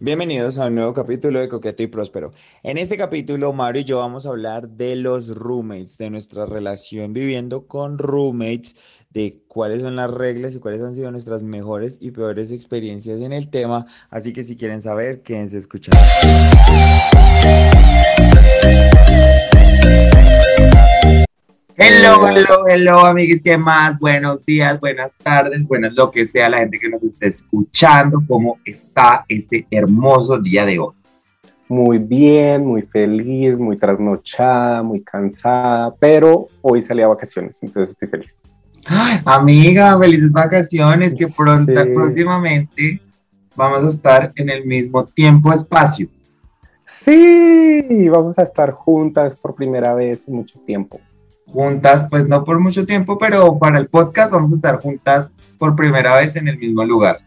Bienvenidos a un nuevo capítulo de Coqueto y Próspero. En este capítulo, Mario y yo vamos a hablar de los roommates, de nuestra relación viviendo con roommates, de cuáles son las reglas y cuáles han sido nuestras mejores y peores experiencias en el tema. Así que si quieren saber, quédense escuchando. Hello, hello, hello, amiguis, ¿qué más? Buenos días, buenas tardes, buenas lo que sea la gente que nos esté escuchando, ¿cómo está este hermoso día de hoy? Muy bien, muy feliz, muy trasnochada, muy cansada, pero hoy salí a vacaciones, entonces estoy feliz. Ay, amiga, felices vacaciones, que pronto, próximamente vamos a estar en el mismo tiempo-espacio. Sí, vamos a estar juntas por primera vez en mucho tiempo juntas, pues no por mucho tiempo, pero para el podcast vamos a estar juntas por primera vez en el mismo lugar.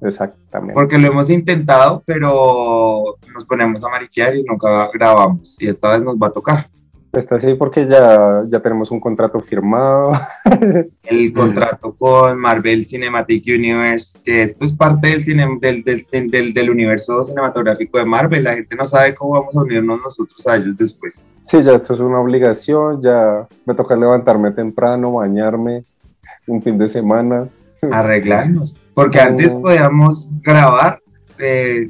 Exactamente. Porque lo hemos intentado, pero nos ponemos a mariquear y nunca grabamos. Y esta vez nos va a tocar. Está sí, porque ya, ya tenemos un contrato firmado. El contrato con Marvel Cinematic Universe, que esto es parte del, cine, del, del, del, universo cinematográfico de Marvel. La gente no sabe cómo vamos a unirnos nosotros a ellos después. Sí, ya esto es una obligación, ya me toca levantarme temprano, bañarme un fin de semana. Arreglarnos. Porque antes podíamos grabar eh,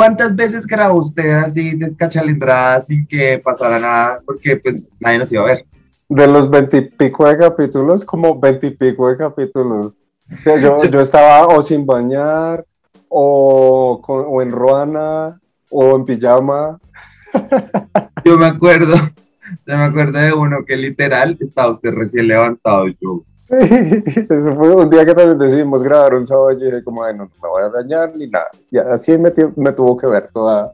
¿Cuántas veces grabó usted así descachalindrada sin que pasara nada? Porque pues nadie nos iba a ver. De los veintipico de capítulos, como veintipico de capítulos. yo, yo estaba o sin bañar, o, o en ruana, o en pijama. Yo me acuerdo, yo me acuerdo de uno que literal estaba usted recién levantado y yo, Eso fue un día que también decidimos grabar un sábado y dije como, bueno, no me voy a dañar ni nada. Y así me, me tuvo que ver toda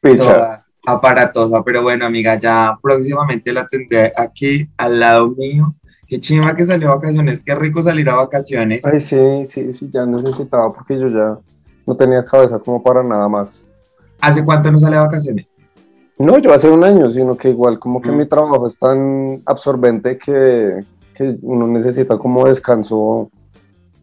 picha. aparatosa, pero bueno, amiga, ya próximamente la tendré aquí al lado mío. Qué chima que salió a vacaciones, qué rico salir a vacaciones. Ay, sí, sí, sí, ya necesitaba porque yo ya no tenía cabeza como para nada más. ¿Hace cuánto no sale a vacaciones? No, yo hace un año, sino que igual como que mm. mi trabajo es tan absorbente que, que uno necesita como descanso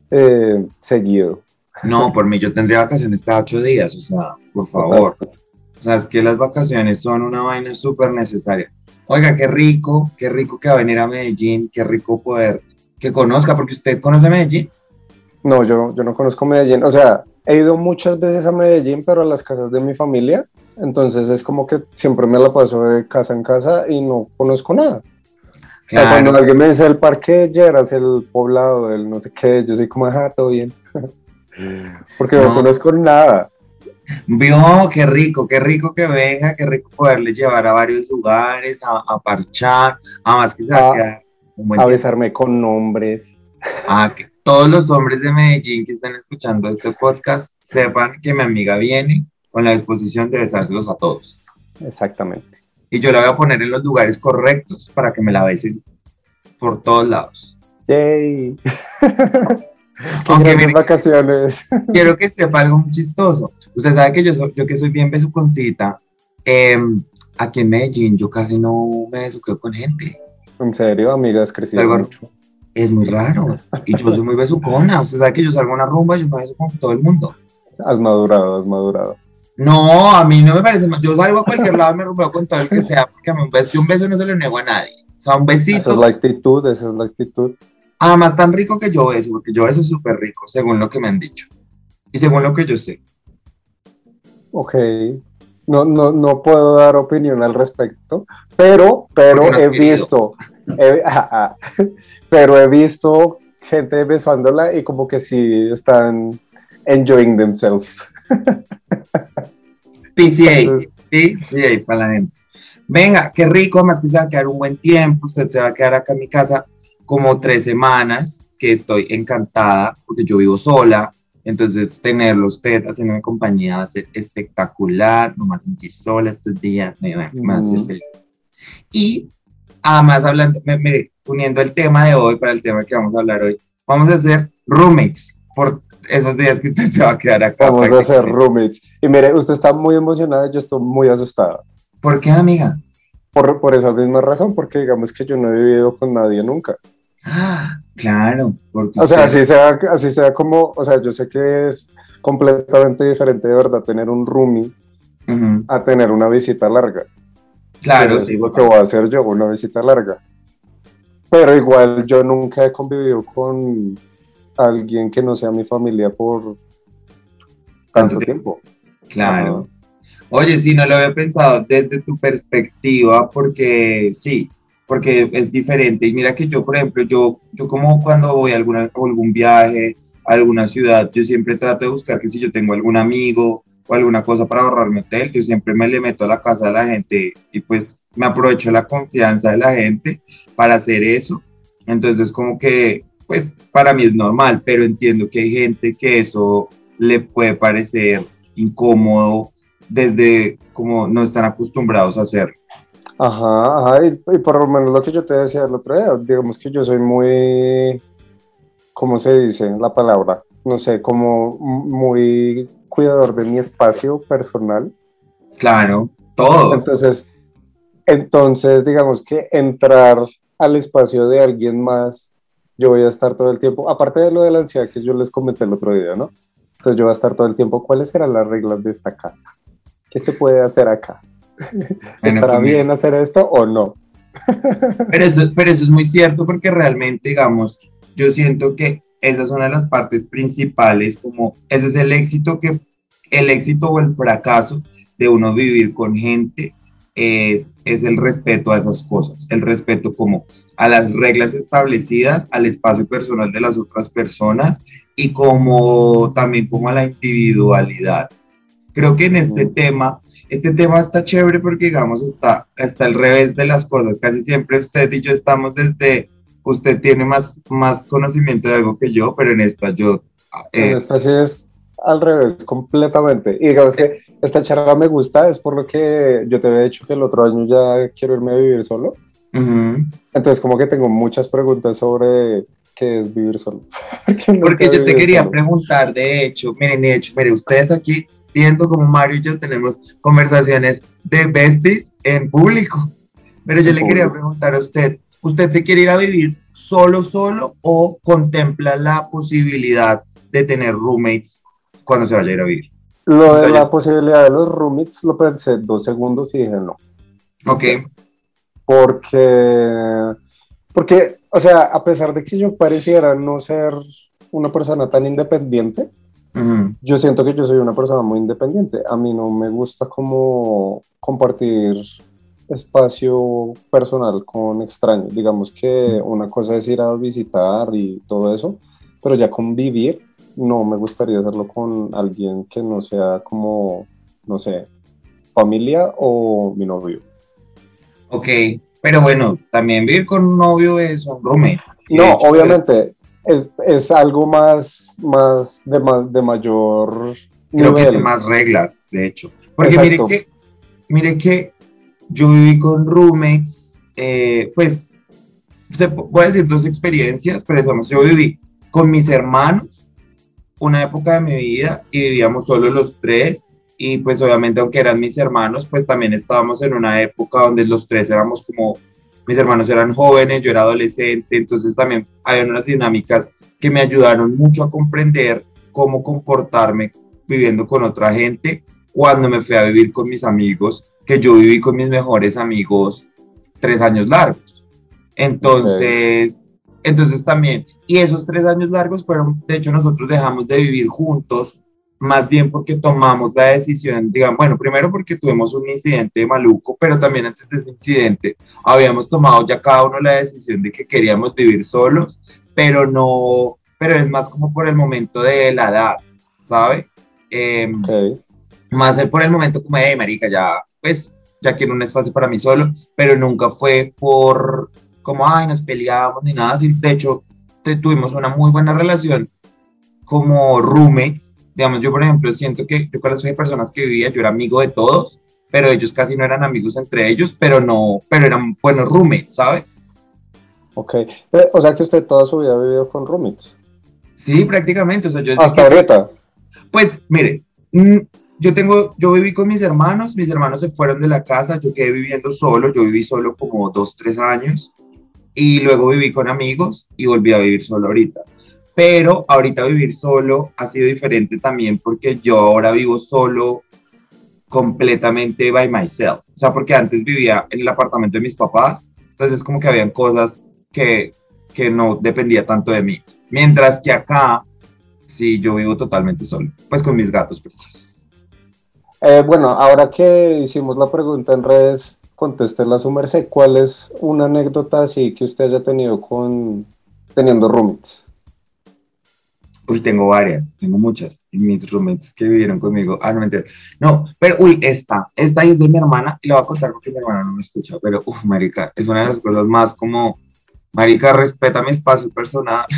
eh, seguido. No, por mí yo tendría vacaciones cada ocho días, o sea, por favor. O sea, es que las vacaciones son una vaina súper necesaria. Oiga, qué rico, qué rico que va a venir a Medellín, qué rico poder que conozca, porque usted conoce Medellín. No, yo, yo no conozco Medellín. O sea, he ido muchas veces a Medellín, pero a las casas de mi familia. Entonces es como que siempre me la paso de casa en casa y no conozco nada. Cuando alguien me dice el parque de Lleras, el poblado, el no sé qué, yo soy como, ajá, todo bien. Porque no. conozco nada. Vio, qué rico, qué rico que venga, qué rico poderle llevar a varios lugares, a, parchar, a más que a, a besarme con nombres. A que todos los hombres de Medellín que están escuchando este podcast sepan que mi amiga viene con la disposición de besárselos a todos. Exactamente y yo la voy a poner en los lugares correctos para que me la besen por todos lados. Yay. Aunque vacaciones. quiero que sepa algo muy chistoso. Usted sabe que yo, soy, yo que soy bien besuconcita, eh, aquí en Medellín yo casi no me besuqueo con gente. ¿En serio, amiga? ¿Has crecido mucho? Es muy raro. Y yo soy muy besucona. Usted sabe que yo salgo a una rumba y yo me beso con todo el mundo. Has madurado, has madurado. No, a mí no me parece más. Yo salgo a cualquier lado y me rompo con todo el que sea, porque un beso, un beso no se lo niego a nadie. O sea, un besito. Esa es la actitud, esa es la actitud. Además, tan rico que yo beso, porque yo beso súper rico, según lo que me han dicho. Y según lo que yo sé. Ok. No, no, no puedo dar opinión al respecto, pero, pero he visto, pero he visto gente besándola y como que sí están enjoying themselves. PCA, PCA para la gente. Venga, qué rico, más que se va a quedar un buen tiempo, usted se va a quedar acá en mi casa como tres semanas, que estoy encantada, porque yo vivo sola, entonces tenerlo usted haciendo compañía va a ser espectacular, no más sentir sola estos días, me va, a hacer feliz. Y además, hablando, me, uniendo el tema de hoy para el tema que vamos a hablar hoy, vamos a hacer roommates por esos días que usted se va a quedar acá. Vamos a hacer roommates. Y mire, usted está muy emocionada y yo estoy muy asustada. ¿Por qué, amiga? Por, por esa misma razón, porque digamos que yo no he vivido con nadie nunca. Ah, claro. o sea, así sea, así sea como, o sea, yo sé que es completamente diferente de verdad tener un roomie a tener una visita larga. Claro, sí. Es lo que voy a hacer yo, una visita larga. Pero igual yo nunca he convivido con alguien que no sea mi familia por tanto tiempo. Claro. Oye, sí, no lo había pensado desde tu perspectiva, porque sí, porque es diferente. Y mira que yo, por ejemplo, yo, yo como cuando voy a, alguna, a algún viaje, a alguna ciudad, yo siempre trato de buscar que si yo tengo algún amigo o alguna cosa para ahorrarme hotel, yo siempre me le meto a la casa de la gente y pues me aprovecho la confianza de la gente para hacer eso. Entonces como que, pues para mí es normal, pero entiendo que hay gente que eso le puede parecer incómodo desde como no están acostumbrados a hacerlo. Ajá, ajá, y, y, por lo menos lo que yo te decía el otro día, digamos que yo soy muy, ¿cómo se dice la palabra? No sé, como muy cuidador de mi espacio personal. Claro, todo. Entonces, entonces, digamos que entrar al espacio de alguien más, yo voy a estar todo el tiempo, aparte de lo de la ansiedad que yo les comenté el otro día, ¿no? Entonces yo voy a estar todo el tiempo, ¿cuáles serán las reglas de esta casa? ¿Qué se puede hacer acá? ¿Estará bien hacer esto o no? pero, eso, pero eso es muy cierto porque realmente, digamos, yo siento que esa es una de las partes principales, como ese es el éxito que, el éxito o el fracaso de uno vivir con gente es, es el respeto a esas cosas, el respeto como a las reglas establecidas, al espacio personal de las otras personas y como también como a la individualidad. Creo que en este tema, este tema está chévere porque digamos está, está al revés de las cosas. Casi siempre usted y yo estamos desde, usted tiene más, más conocimiento de algo que yo, pero en esta yo... Eh, en esta sí es al revés, completamente. Y digamos que esta charla me gusta, es por lo que yo te había dicho que el otro año ya quiero irme a vivir solo. Entonces como que tengo muchas preguntas sobre qué es vivir solo. Porque yo te quería preguntar, de hecho, miren, de hecho, miren, ustedes aquí viendo como Mario y yo tenemos conversaciones de besties en público. Pero yo le quería preguntar a usted, ¿usted se quiere ir a vivir solo, solo o contempla la posibilidad de tener roommates cuando se vaya a ir a vivir? Lo de la posibilidad de los roommates lo pensé dos segundos y dije no. Ok. Porque, porque, o sea, a pesar de que yo pareciera no ser una persona tan independiente, yo siento que yo soy una persona muy independiente. A mí no me gusta como compartir espacio personal con extraños. Digamos que una cosa es ir a visitar y todo eso, pero ya convivir, no me gustaría hacerlo con alguien que no sea como, no sé, familia o mi novio. Ok, pero bueno, también vivir con un novio es un roommate. No, obviamente, es, es, algo más, más, de, más de mayor Creo que de más reglas, de hecho. Porque mire que, mire que yo viví con roommates, eh, pues, se, voy a decir dos experiencias, pero digamos, yo viví con mis hermanos una época de mi vida y vivíamos solo los tres y pues obviamente aunque eran mis hermanos, pues también estábamos en una época donde los tres éramos como mis hermanos eran jóvenes, yo era adolescente, entonces también había unas dinámicas que me ayudaron mucho a comprender cómo comportarme viviendo con otra gente cuando me fui a vivir con mis amigos, que yo viví con mis mejores amigos tres años largos. Entonces, entonces también, y esos tres años largos fueron, de hecho nosotros dejamos de vivir juntos más bien porque tomamos la decisión, digamos, bueno, primero porque tuvimos un incidente maluco, pero también antes de ese incidente habíamos tomado ya cada uno la decisión de que queríamos vivir solos, pero no, pero es más como por el momento de la edad, ¿sabe? Eh, Más por el momento como de, marica, ya, pues, ya quiero un espacio para mí solo, pero nunca fue por como, ay, nos peleábamos ni nada, de hecho, tuvimos una muy buena relación como roommates, digamos, yo por ejemplo siento que yo con las personas que vivía, yo era amigo de todos, pero ellos casi no eran amigos entre ellos, pero no, pero eran buenos roommates, ¿sabes? Ok, eh, o sea que usted toda su vida ha vivido con roommates. Sí, prácticamente, o sea, yo... Hasta ahorita. Pues, mire, mm, yo tengo, yo viví con mis hermanos, mis hermanos se fueron de la casa, yo quedé viviendo solo, yo viví solo como dos, tres años, y luego viví con amigos y volví a vivir solo ahorita Pero ahorita vivir solo ha sido diferente también porque yo ahora vivo solo completamente by myself. O sea, porque antes vivía en el apartamento de mis papás, entonces como que habían cosas que, que no dependía tanto de mí. Mientras que acá, sí, yo vivo totalmente solo, pues con mis gatos preciosos. Eh, bueno, ahora que hicimos la pregunta en redes, contéstela a su merced. ¿Cuál es una anécdota así que usted haya tenido con teniendo roommates? Uy, tengo varias, tengo muchas. Y mis roommates que vivieron conmigo. Ah, no me entiendes. No, pero uy, esta, esta es de mi hermana y la voy a contar porque mi hermana no me escucha. Pero, uff, Marica, es una de las cosas más como, Marica, respeta mi espacio personal.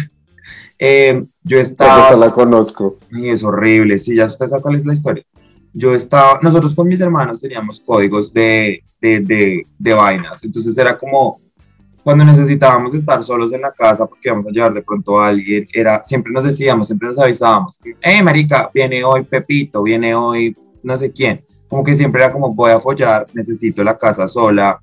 Eh, yo estaba. Esta la conozco. Y es horrible. Sí, ya usted sabe cuál es la historia. Yo estaba, nosotros con mis hermanos teníamos códigos de, de, de, de vainas. Entonces era como, cuando necesitábamos estar solos en la casa porque íbamos a llevar de pronto a alguien, era, siempre nos decíamos, siempre nos avisábamos, eh, marica, viene hoy Pepito, viene hoy no sé quién. Como que siempre era como, voy a follar, necesito la casa sola,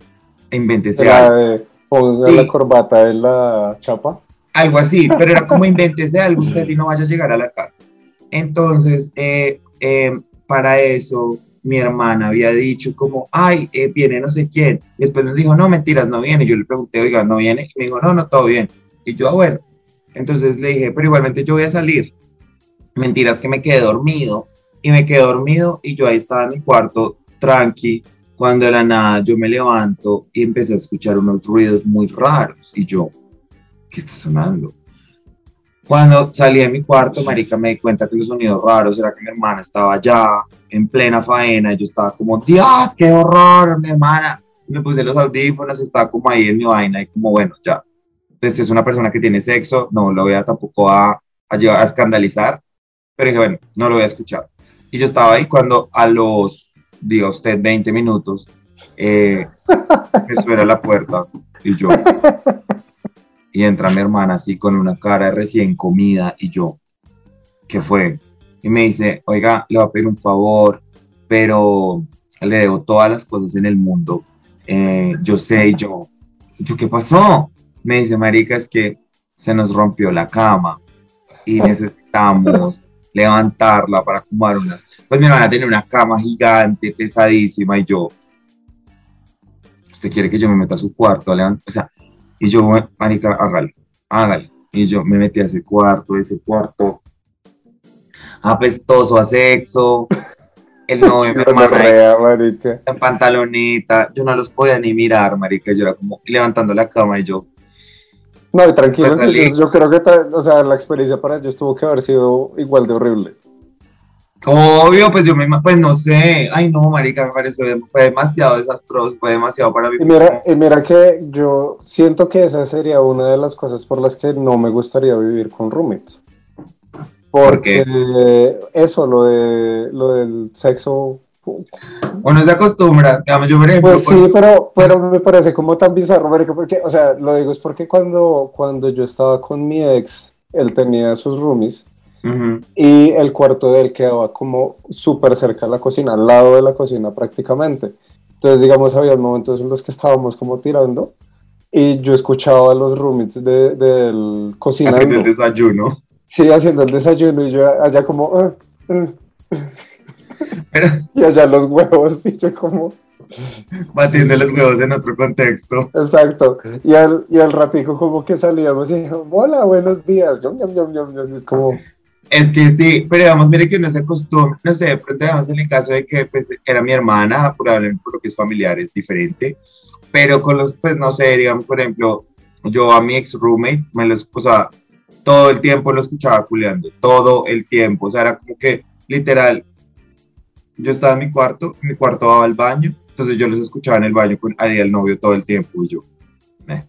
invéntese algo. ponga la corbata en la chapa. Algo así, pero era como invéntese algo usted y no vaya a llegar a la casa. Entonces, eh, eh, para eso mi hermana había dicho como, ay, eh, viene no sé quién. Y después nos dijo, no, mentiras, no viene. Yo le pregunté, oiga, ¿no viene? Y me dijo, no, no, todo bien. Y yo, ah, bueno. Entonces le dije, pero igualmente yo voy a salir. Mentiras que me quedé dormido. Y me quedé dormido y yo ahí estaba en mi cuarto, tranqui. Cuando de la nada yo me levanto y empecé a escuchar unos ruidos muy raros. Y yo, ¿qué está sonando? Cuando salí de mi cuarto, marica, me di cuenta que los sonidos raros era que mi hermana estaba allá en plena faena. Y yo estaba como, Dios, qué horror, mi hermana. me puse los audífonos, estaba como ahí en mi vaina y como, bueno, ya. Pues es una persona que tiene sexo, no lo voy a tampoco a, a llevar a escandalizar. Pero dije, bueno, no lo voy a escuchar. Y yo estaba ahí cuando a los, diga usted, 20 minutos, eh, me suena la puerta y yo, y entra mi hermana así con una cara recién comida y yo, ¿qué fue? Y me dice, oiga, le voy a pedir un favor, pero le debo todas las cosas en el mundo. Eh, yo sé, y yo, yo, ¿qué pasó? Me dice, marica, es que se nos rompió la cama y necesitamos levantarla para fumar unas. Pues mi hermana tiene una cama gigante, pesadísima, y yo, ¿usted quiere que yo me meta a su cuarto? O sea, y yo, marica, hágalo, hágalo. Y yo me metí a ese cuarto, ese cuarto apestoso a sexo. El novio mi hermana en pantalonita. Yo no los podía ni mirar, marica. Yo era como levantando la cama y yo. No, tranquilo. Yo creo que, o sea, la experiencia para ellos tuvo que haber sido igual de horrible. Obvio, pues yo me pues no sé, ay no, marica, me pareció, fue demasiado desastroso, fue demasiado para mí. Y mira, y mira que yo siento que esa sería una de las cosas por las que no me gustaría vivir con roommates. Porque eso, lo, de, lo del sexo... Uno se acostumbra, digamos, yo por Pues sí, pero, pero me parece como tan bizarro, porque, o sea, lo digo es porque cuando, cuando yo estaba con mi ex, él tenía sus roomies, y el cuarto de él quedaba como súper cerca de la cocina, al lado de la cocina prácticamente. Entonces, digamos, había momentos en los que estábamos como tirando y yo escuchaba a los roommates del de, cocinando. Haciendo el desayuno. Sí, haciendo el desayuno y yo allá como... Ah, ah". y allá los huevos y yo como... Batiendo los huevos en otro contexto. Exacto. Y al, y al ratico como que salíamos y hola, buenos días. Yum, yum, yum, es como... Es que sí, pero digamos, mire que no se acostumbra, no sé, de pronto digamos en el caso de que pues era mi hermana, probablemente por lo que es familiar es diferente, pero con los, pues no sé, digamos, por ejemplo, yo a mi ex roommate, me los, o sea, todo el tiempo lo escuchaba culeando, todo el tiempo, o sea, era como que literal, yo estaba en mi cuarto, mi cuarto daba al baño, entonces yo los escuchaba en el baño con Ari el novio todo el tiempo y yo, eh,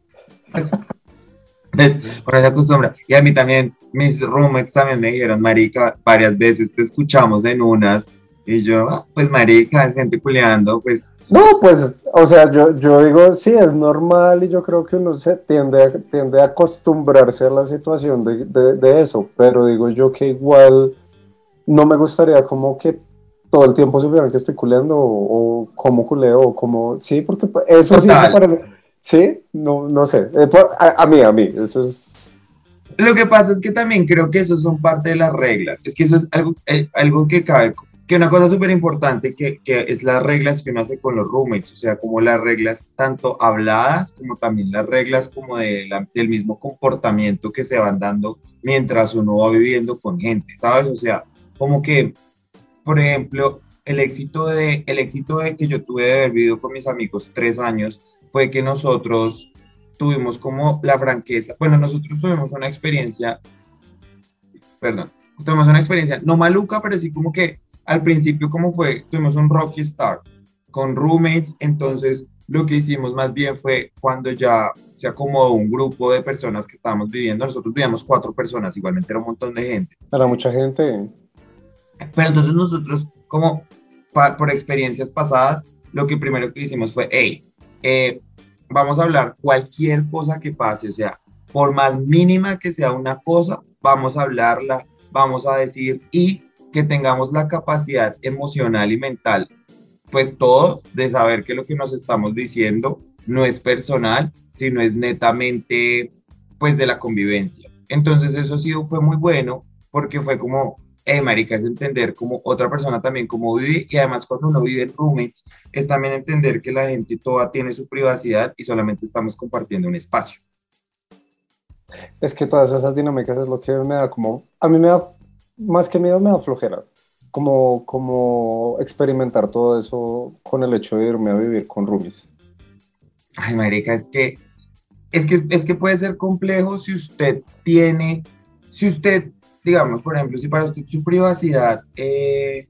entonces, por esa costumbre. Y a mí también, mis roommates también me dijeron, marica, varias veces te escuchamos en unas. Y yo, ah, pues marica, es gente culeando, pues. No, pues, o sea, yo, yo digo, sí, es normal y yo creo que uno se tiende a, tiende a acostumbrarse a la situación de, de, de eso, pero digo yo que igual no me gustaría como que todo el tiempo supieran que estoy culeando o, o como culeo o como, sí, porque eso sí me parece Sí, no, no sé. Eh, a, mí, a mí, eso es. Lo que pasa es que también creo que eso son parte de las reglas. Es que eso es algo, eh, algo que cabe, que una cosa súper importante que, que, es las reglas que uno hace con los roommates, o sea, como las reglas tanto habladas como también las reglas como de del mismo comportamiento que se van dando mientras uno va viviendo con gente, ¿sabes? O sea, como que, por ejemplo, el éxito de, el éxito de que yo tuve de haber vivido con mis amigos tres años fue que nosotros tuvimos como la franqueza, bueno, nosotros tuvimos una experiencia, perdón, tuvimos una experiencia no maluca, pero sí como que al principio como fue, tuvimos un Rocky Star con roommates, entonces lo que hicimos más bien fue cuando ya se acomodó un grupo de personas que estábamos viviendo, nosotros vivíamos cuatro personas, igualmente era un montón de gente. Era mucha gente. Pero entonces nosotros, como por experiencias pasadas, lo que primero que hicimos fue, hey, eh, vamos a hablar cualquier cosa que pase, o sea, por más mínima que sea una cosa, vamos a hablarla, vamos a decir y que tengamos la capacidad emocional y mental, pues todos, de saber que lo que nos estamos diciendo no es personal, sino es netamente, pues, de la convivencia. Entonces eso sí fue muy bueno porque fue como, eh, marica, es entender como otra persona también cómo vive y además cuando uno vive en roommates es también entender que la gente toda tiene su privacidad y solamente estamos compartiendo un espacio. Es que todas esas dinámicas es lo que me da como, a mí me da, más que miedo me da flojera, como, como experimentar todo eso con el hecho de irme a vivir con roomies. Ay, marica, es que, es que, es que puede ser complejo si usted tiene, si usted digamos, por ejemplo, si para usted su privacidad, eh,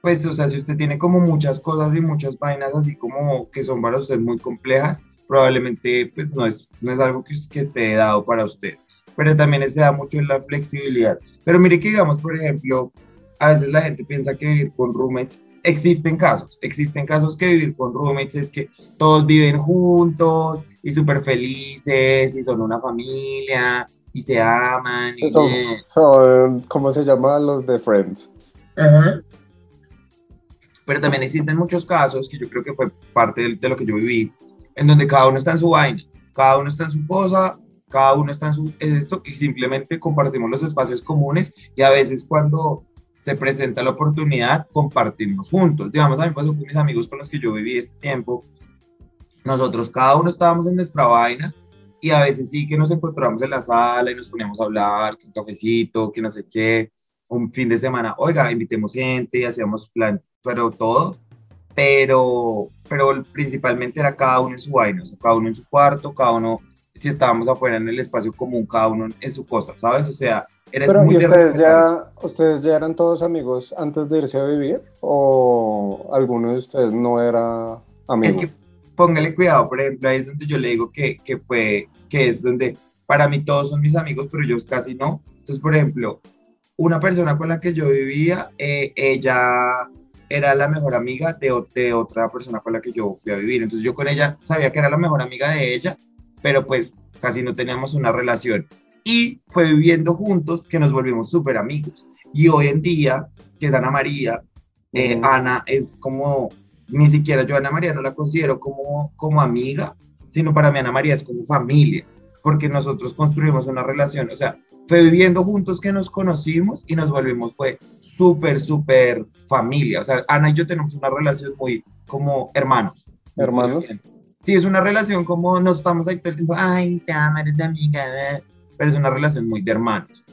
pues, o sea, si usted tiene como muchas cosas y muchas vainas así como que son para usted muy complejas, probablemente pues no es, no es algo que, que esté dado para usted. Pero también se da mucho en la flexibilidad. Pero mire que digamos, por ejemplo, a veces la gente piensa que vivir con roommates, existen casos, existen casos que vivir con roommates es que todos viven juntos y súper felices y son una familia y se aman. Y son, ¿cómo se llama? Los de Friends. Pero también existen muchos casos, que yo creo que fue parte de, lo que yo viví, en donde cada uno está en su vaina, cada uno está en su cosa, cada uno está en su esto y simplemente compartimos los espacios comunes y a veces cuando se presenta la oportunidad compartimos juntos. Digamos, a mí pasó con mis amigos con los que yo viví este tiempo, nosotros cada uno estábamos en nuestra vaina y a veces sí que nos encontramos en la sala y nos poníamos a hablar, que un cafecito, que no sé qué, un fin de semana, oiga, invitemos gente y hacíamos plan, pero todos, pero, pero principalmente era cada uno en su vaina, o sea, cada uno en su cuarto, cada uno, si estábamos afuera en el espacio común, cada uno en su cosa, ¿sabes? O sea, eres pero muy ¿y ustedes ya, ustedes ya eran todos amigos antes de irse a vivir o alguno de ustedes no era amigo? Es que póngale cuidado, por ejemplo, ahí es donde yo le digo que, que fue, que es donde para mí todos son mis amigos, pero ellos casi no. Entonces, por ejemplo, una persona con la que yo vivía, eh, ella era la mejor amiga de, de, otra persona con la que yo fui a vivir. Entonces yo con ella sabía que era la mejor amiga de ella, pero pues casi no teníamos una relación. Y fue viviendo juntos que nos volvimos súper amigos. Y hoy en día, que es Ana María, eh, Ana es como ni siquiera yo a Ana María no la considero como, como amiga, sino para mí Ana María es como familia, porque nosotros construimos una relación, o sea, fue viviendo juntos que nos conocimos y nos volvimos, fue súper, súper familia, o sea, Ana y yo tenemos una relación muy como hermanos. Hermanos. Sí, es una relación como nos estamos ahí todo el tiempo, ay, te amo, eres de amiga, pero es una relación muy de hermanos.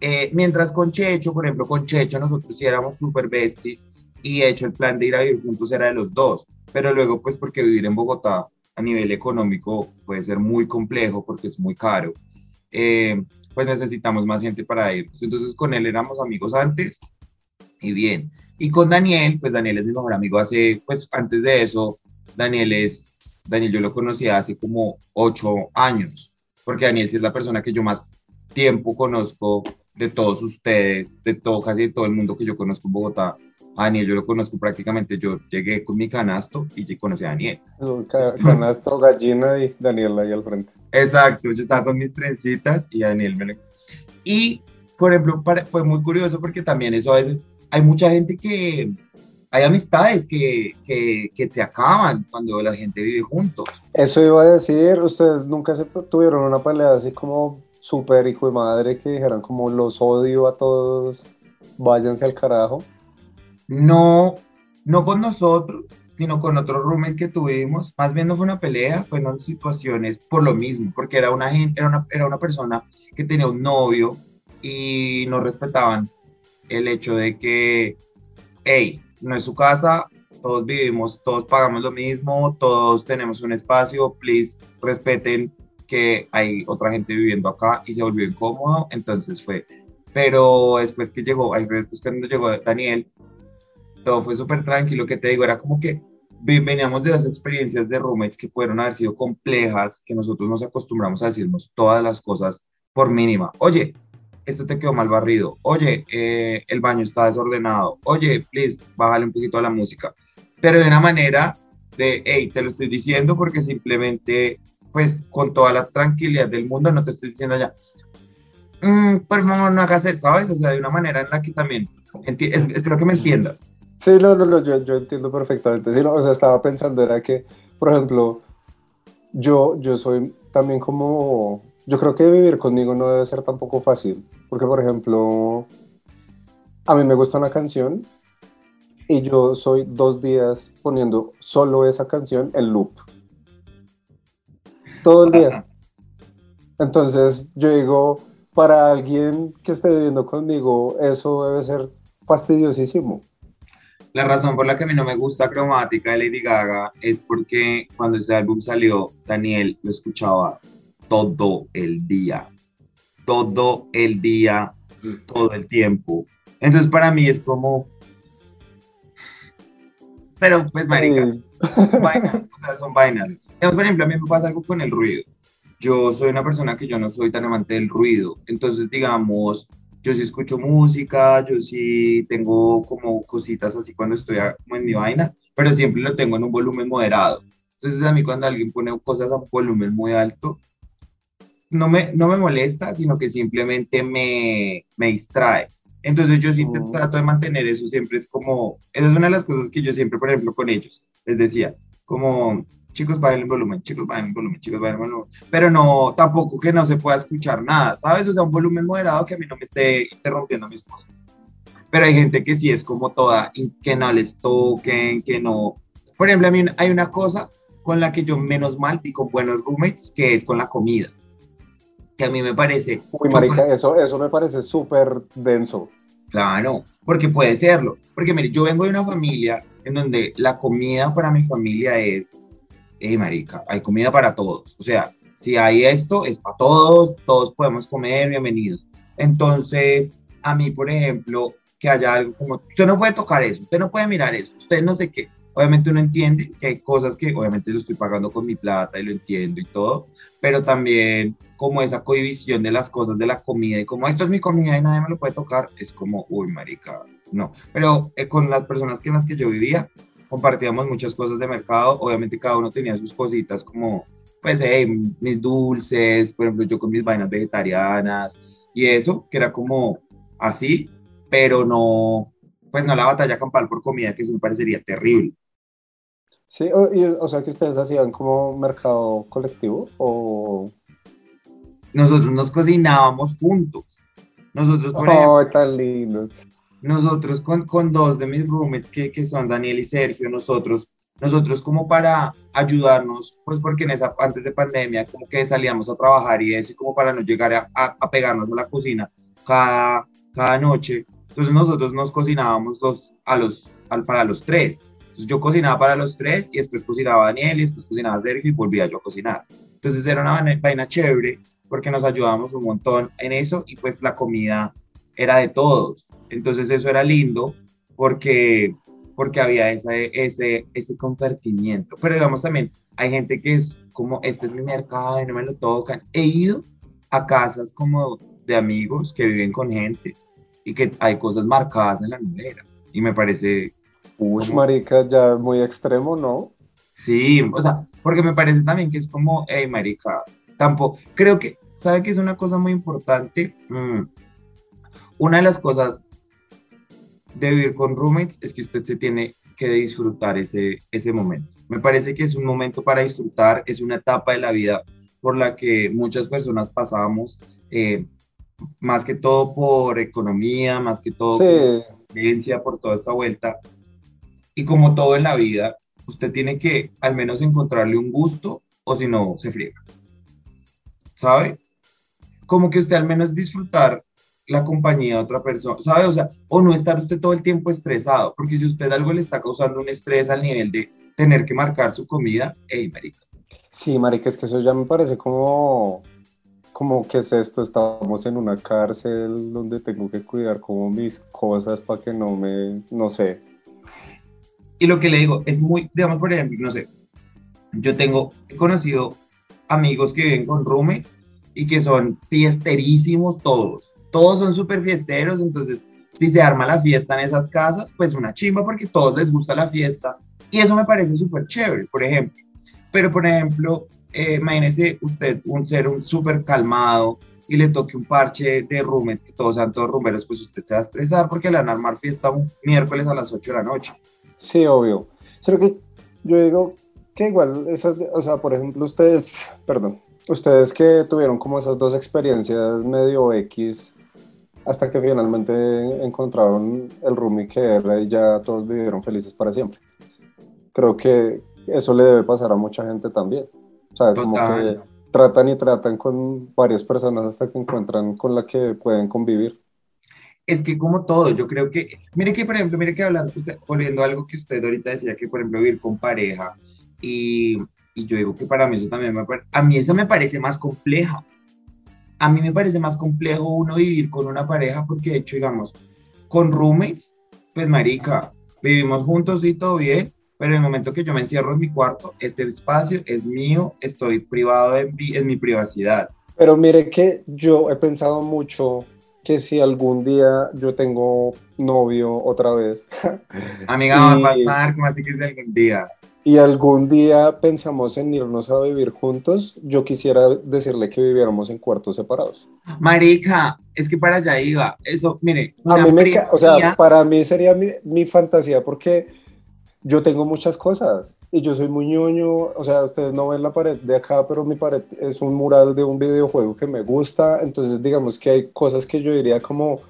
Eh, mientras con Checho, por ejemplo, con Checho nosotros sí éramos súper besties y de hecho el plan de ir a vivir juntos era de los dos, pero luego pues porque vivir en Bogotá a nivel económico puede ser muy complejo porque es muy caro, eh, pues necesitamos más gente para irnos. Entonces con él éramos amigos antes y bien. Y con Daniel, pues Daniel es mi mejor amigo hace, pues antes de eso, Daniel es, Daniel yo lo conocí hace como ocho años, porque Daniel sí es la persona que yo más tiempo conozco de todos ustedes, de todo, casi de todo el mundo que yo conozco en Bogotá a Daniel yo lo conozco prácticamente, yo llegué con mi canasto y conocí a Daniel. canasto, gallina y Daniel ahí al frente. Exacto, yo estaba con mis trencitas y Daniel me lo... Y, por ejemplo, fue muy curioso porque también eso a veces, hay mucha gente que, hay amistades que, que, que se acaban cuando la gente vive juntos. Eso iba a decir, ustedes nunca se tuvieron una pelea así como súper hijo de madre que dijeran como los odio a todos, váyanse al carajo? No, no con nosotros, sino con otro roommate que tuvimos. Más bien no fue una pelea, fueron situaciones por lo mismo, porque era una, gente, era una, era una persona que tenía un novio y no respetaban el hecho de que, hey, no es su casa, todos vivimos, todos pagamos lo mismo, todos tenemos un espacio, please respeten que hay otra gente viviendo acá y se volvió incómodo, entonces fue. Pero después que llegó, después cuando llegó Daniel, todo fue súper tranquilo, que te digo, era como que veníamos de dos experiencias de roommates que pudieron haber sido complejas, que nosotros nos acostumbramos a decirnos todas las cosas por mínima. Oye, esto te quedó mal barrido. Oye, eh, el baño está desordenado. Oye, please, bájale un poquito a la música. Pero de una manera de, hey, te lo estoy diciendo porque simplemente, pues, con toda la tranquilidad del mundo, no te estoy diciendo ya, mm, por favor, no hagas eso, ¿sabes? O sea, de una manera en la que también, espero que me entiendas. Sí, no, no, yo, yo entiendo perfectamente. Sí, o sea, estaba pensando, era que, por ejemplo, yo, yo soy también como, yo creo que vivir conmigo no debe ser tampoco fácil, porque, por ejemplo, a mí me gusta una canción y yo soy dos días poniendo solo esa canción en loop. Todo el día. Entonces, yo digo, para alguien que esté viviendo conmigo, eso debe ser fastidiosísimo. La razón por la que a mí no me gusta Cromática de Lady Gaga es porque cuando ese álbum salió, Daniel lo escuchaba todo el día. Todo el día, todo el tiempo. Entonces para mí es como... Pero pues, marica, son vainas, o sea, son vainas. por ejemplo, a mí me pasa algo con el ruido. Yo soy una persona que yo no soy tan amante del ruido. Entonces, digamos, yo sí escucho música, yo sí tengo como cositas así cuando estoy como en mi vaina, pero siempre lo tengo en un volumen moderado. Entonces a mí cuando alguien pone cosas a un volumen muy alto, no me, no me molesta, sino que simplemente me, me distrae. Entonces yo siempre oh. trato de mantener eso, siempre es como, esa es una de las cosas que yo siempre, por ejemplo, con ellos, les decía, como chicos, bajen el volumen, chicos, bajen el volumen, chicos, bajen el volumen. Pero no, tampoco que no se pueda escuchar nada, ¿sabes? O sea, un volumen moderado que a mí no me esté interrumpiendo mis cosas. Pero hay gente que sí es como toda, que no les toquen, que no. Por ejemplo, a mí hay una cosa con la que yo menos mal y con buenos roommates, que es con la comida. Que a mí me parece. Uy, marica, eso, eso me parece súper denso. Claro, porque puede serlo. Porque mire, yo vengo de una familia en donde la comida para mi familia es hey, marica, hay comida para todos. O sea, si hay esto, es para todos, todos podemos comer, bienvenidos. Entonces, a mí, por ejemplo, que haya algo como, usted no puede tocar eso, usted no puede mirar eso, usted no sé qué. Obviamente uno entiende que hay cosas que obviamente lo estoy pagando con mi plata y lo entiendo y todo, pero también como esa cohibición de las cosas de la comida y como esto es mi comida y nadie me lo puede tocar, es como, uy, marica, no. Pero eh, con las personas con las que yo vivía, compartíamos muchas cosas de mercado, obviamente cada uno tenía sus cositas como, pues, mis dulces, por ejemplo, yo con mis vainas vegetarianas y eso, que era como así, pero no, pues no la batalla campal por comida, que eso me parecería terrible. Sí, o, sea que ustedes hacían como mercado colectivo o... Nosotros nos cocinábamos juntos. Nosotros, por oh, tan lindos nosotros con, con dos de mis roommates que, que, son Daniel y Sergio, nosotros, nosotros como para ayudarnos, pues porque en esa, antes de pandemia como que salíamos a trabajar y eso, y como para no llegar a, a, pegarnos a la cocina cada, cada noche, entonces nosotros nos cocinábamos los, a los, al, para los tres. Entonces yo cocinaba para los tres y después cocinaba Daniel y después cocinaba Sergio y volvía yo a cocinar. Entonces era una vaina chévere porque nos ayudábamos un montón en eso y pues la comida era de todos. Entonces eso era lindo porque, porque había ese, ese, ese compartimiento. Pero digamos también, hay gente que es como, este es mi mercado y no me lo tocan. He ido a casas como de amigos que viven con gente y que hay cosas marcadas en la nevera. Y me parece... Uy, marica, ya muy extremo, ¿no? Sí, o sea, porque me parece también que es como, hey, marica, tampoco, creo que, ¿sabe que es una cosa muy importante? Mm, una de las cosas de vivir con roommates es que usted se tiene que disfrutar ese, ese momento. Me parece que es un momento para disfrutar, es una etapa de la vida por la que muchas personas pasamos, eh, más que todo por economía, más que todo por violencia, por toda esta vuelta. Y como todo en la vida, usted tiene que al menos encontrarle un gusto o si no, se friega. ¿Sabe? Como que usted al menos disfrutar la compañía de otra persona, ¿sabe? O sea, o no estar usted todo el tiempo estresado, porque si usted algo le está causando un estrés al nivel de tener que marcar su comida, hey, marica. Sí, marica, es que eso ya me parece como, como que es esto, estamos en una cárcel donde tengo que cuidar como mis cosas para que no me, no sé. Y lo que le digo es muy, digamos, por ejemplo, no sé, yo tengo, he conocido amigos que viven con roommates y que son fiesterísimos todos, todos son súper fiesteros, entonces si se arma la fiesta en esas casas, pues una chimba porque todos les gusta la fiesta y eso me parece súper chévere, por ejemplo. Pero, por ejemplo, eh, imagínese usted un ser un súper calmado y le toque un parche de roommates, que todos sean todos rumberos, pues usted se va a estresar porque le van a armar fiesta un miércoles a las 8 de la noche. Sí, obvio. Creo que yo digo que igual, esas, o sea, por ejemplo, ustedes, perdón, ustedes que tuvieron como esas dos experiencias medio X hasta que finalmente encontraron el roomie que era y ya todos vivieron felices para siempre. Creo que eso le debe pasar a mucha gente también. O sea, como que tratan y tratan con varias personas hasta que encuentran con la que pueden convivir. Es que como todo, yo creo que, mire que por ejemplo, mire que hablando, usted, volviendo a algo que usted ahorita decía, que por ejemplo vivir con pareja, y, y yo digo que para mí eso también me parece, a mí esa me parece más compleja, a mí me parece más complejo uno vivir con una pareja porque de hecho, digamos, con roommates, pues marica, vivimos juntos y todo bien, pero en el momento que yo me encierro en mi cuarto, este espacio es mío, estoy privado en, en mi privacidad. Pero mire que yo he pensado mucho que si algún día yo tengo novio otra vez. Amiga, va a pasar, como así que si algún día? Y algún día pensamos en irnos a vivir juntos, yo quisiera decirle que viviéramos en cuartos separados. Marica, es que para allá iba. Eso, mire. A mí me, o sea, para mí sería mi, mi, fantasía porque yo tengo muchas cosas y yo soy muy ñoño. O sea, ustedes no ven la pared de acá, pero mi pared es un mural de un videojuego que me gusta. Entonces, digamos que hay cosas que yo diría como,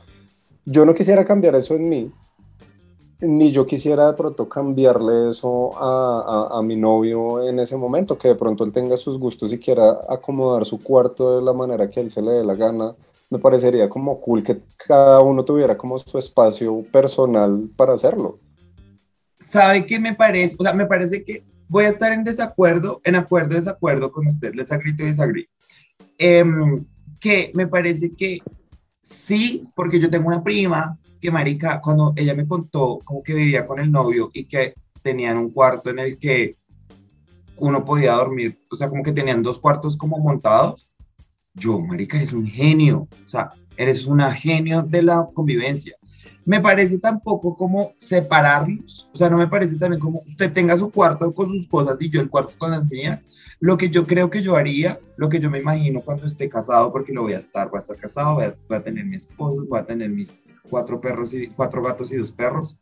yo no quisiera cambiar eso en mí, ni yo quisiera de pronto cambiarle eso a, a, mi novio en ese momento, que de pronto él tenga sus gustos y quiera acomodar su cuarto de la manera que a él se le dé la gana. Me parecería como cool que cada uno tuviera como su espacio personal para hacerlo. ¿Sabe qué me parece? O sea, me parece que voy a estar en desacuerdo, en acuerdo, desacuerdo con usted, les agrito y desagrí. Em, que me parece que sí, porque yo tengo una prima que marica, cuando ella me contó como que vivía con el novio y que tenían un cuarto en el que uno podía dormir, o sea, como que tenían dos cuartos como montados, yo, marica, eres un genio, o sea, eres una genio de la convivencia. Me parece tampoco como separarlos, o sea, no me parece también como usted tenga su cuarto con sus cosas y yo el cuarto con las mías, lo que yo creo que yo haría, lo que yo me imagino cuando esté casado, porque lo voy a estar, voy a estar casado, voy a, tener mi esposo, voy a tener mis cuatro perros y cuatro gatos y dos perros.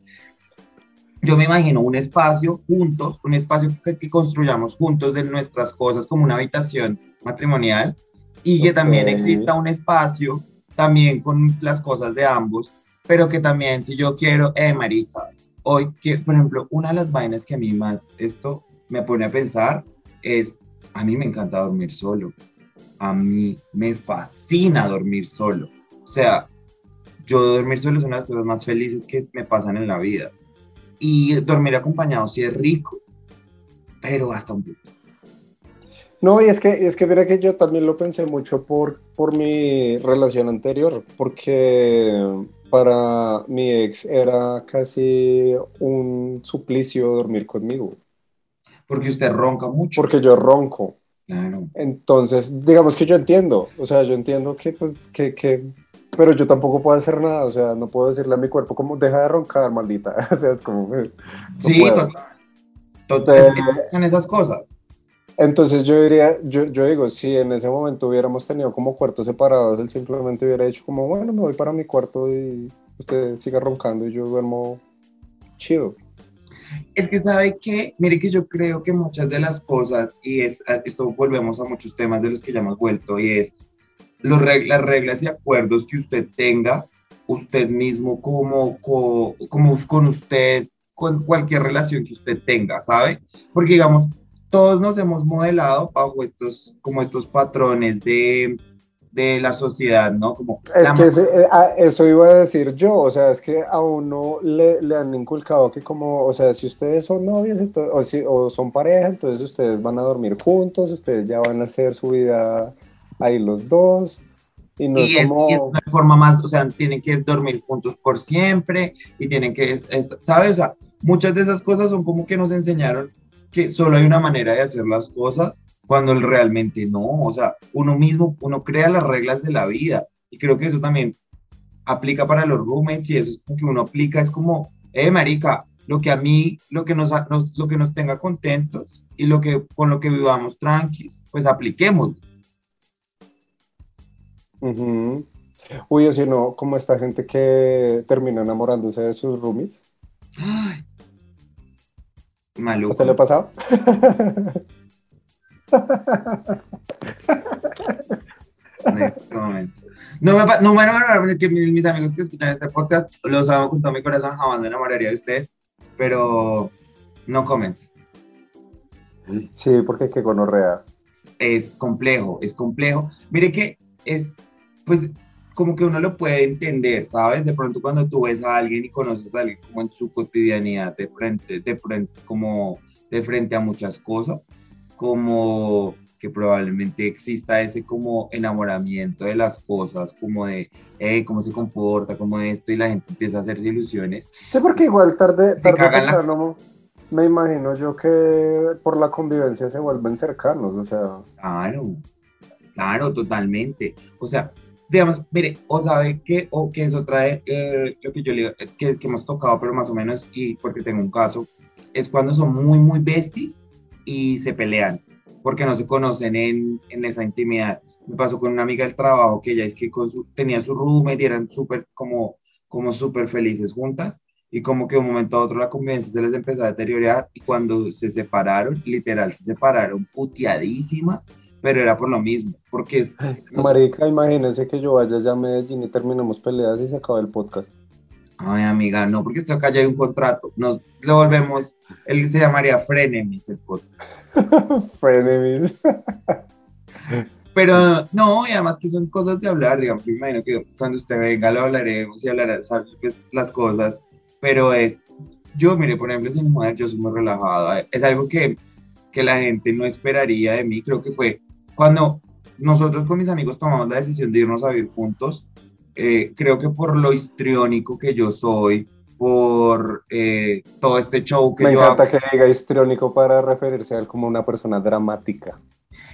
Yo me imagino un espacio juntos, un espacio que, construyamos juntos de nuestras cosas como una habitación matrimonial y que también exista un espacio también con las cosas de ambos, pero que también si yo quiero, eh, marica, hoy que, por ejemplo, una de las vainas que a mí más esto me pone a pensar es a mí me encanta dormir solo. A mí me fascina dormir solo. O sea, yo dormir solo es una de las cosas más felices que me pasan en la vida. Y dormir acompañado sí es rico, pero hasta un punto. No, y es que, es que mira que yo también lo pensé mucho por, por mi relación anterior, porque para mi ex era casi un suplicio dormir conmigo. Porque usted ronca mucho. Porque yo ronco. Claro. Entonces, digamos que yo entiendo, o sea, yo entiendo que, pues, que, que, pero yo tampoco puedo hacer nada, o sea, no puedo decirle a mi cuerpo como, deja de roncar, maldita, o sea, es como... sí, total. total. en esas cosas. Entonces yo diría, yo, yo digo, si en ese momento hubiéramos tenido como cuartos separados, él simplemente hubiera dicho como, bueno, me voy para mi cuarto y usted siga roncando y yo duermo chido es que sabe que, mire que yo creo que muchas de las cosas, y es, esto volvemos a muchos temas de los que ya hemos vuelto, y es los las reglas y acuerdos que usted tenga, usted mismo como, como con usted, con cualquier relación que usted tenga, ¿sabe? Porque digamos, todos nos hemos modelado bajo estos, como estos patrones de, de la sociedad, ¿no? Como es que eh, ah, eso iba a decir yo, o sea, es que a uno le, le han inculcado que como, o sea, si ustedes son novios o, si, o son pareja, entonces ustedes van a dormir juntos, ustedes ya van a hacer su vida ahí los dos. Y no es, como... y es una forma más, o sea, tienen que dormir juntos por siempre y tienen que, ¿sabes? O sea, muchas de esas cosas son como que nos enseñaron que solo hay una manera de hacer las cosas cuando realmente no, o sea, uno mismo, uno crea las reglas de la vida y creo que eso también aplica para los roommates y eso es como que uno aplica, es como, eh, marica, lo que a mí, lo que nos, lo que nos tenga contentos y lo que, con lo que vivamos tranquilos, pues apliquemos. Uy, o si no, como esta gente que termina enamorándose de sus roomies. Ay, Maluco. ¿Usted le ha pasado? en este momento. No me, no me enamoraron, que mis, mis, amigos que escuchan este podcast los amo con todo mi corazón, jamás me enamoraría de ustedes, pero no comenten. Sí, porque qué gonorrea. Es complejo, es complejo. Mire que es, pues, como que uno lo puede entender, ¿sabes? De pronto cuando tú ves a alguien y conoces a alguien como en su cotidianidad, de frente, de frente, como de frente a muchas cosas, como que probablemente exista ese como enamoramiento de las cosas, como de eh, cómo se comporta, como esto, y la gente empieza a hacerse ilusiones. Sí, porque igual tarde, tarde me imagino yo que por la convivencia se vuelven cercanos, o sea. Claro, claro, totalmente. O sea, digamos, mire, o sabe que, o que eso trae, eh, lo que yo le que, que hemos tocado, pero más o menos, y porque tengo un caso, es cuando son muy, muy besties y se pelean, porque no se conocen en, en esa intimidad. Me pasó con una amiga del trabajo que ella es que con su, tenía su roommate y eran súper, como, como súper felices juntas, y como que de un momento a otro la convivencia se les empezó a deteriorar, y cuando se separaron, literal, se separaron puteadísimas, pero era por lo mismo, porque es... Marica, imagínense que yo vaya ya a Medellín y terminamos peleas y se acaba el podcast. Ay, amiga, no, porque acá ya hay un contrato. Nos lo volvemos, él se llamaría Frenemies el podcast. Frenemies. Pero no, y además que son cosas de hablar, digamos, yo imagino que cuando usted venga lo hablaremos y hablaremos pues, las cosas, pero es, yo, mire, por ejemplo, sin mujer, yo soy muy relajado, es algo que, que la gente no esperaría de mí, creo que fue cuando nosotros con mis amigos tomamos la decisión de irnos a vivir juntos, eh, creo que por lo histriónico que yo soy, por eh, todo este show que Me yo encanta que diga histriónico para referirse a él como una persona dramática.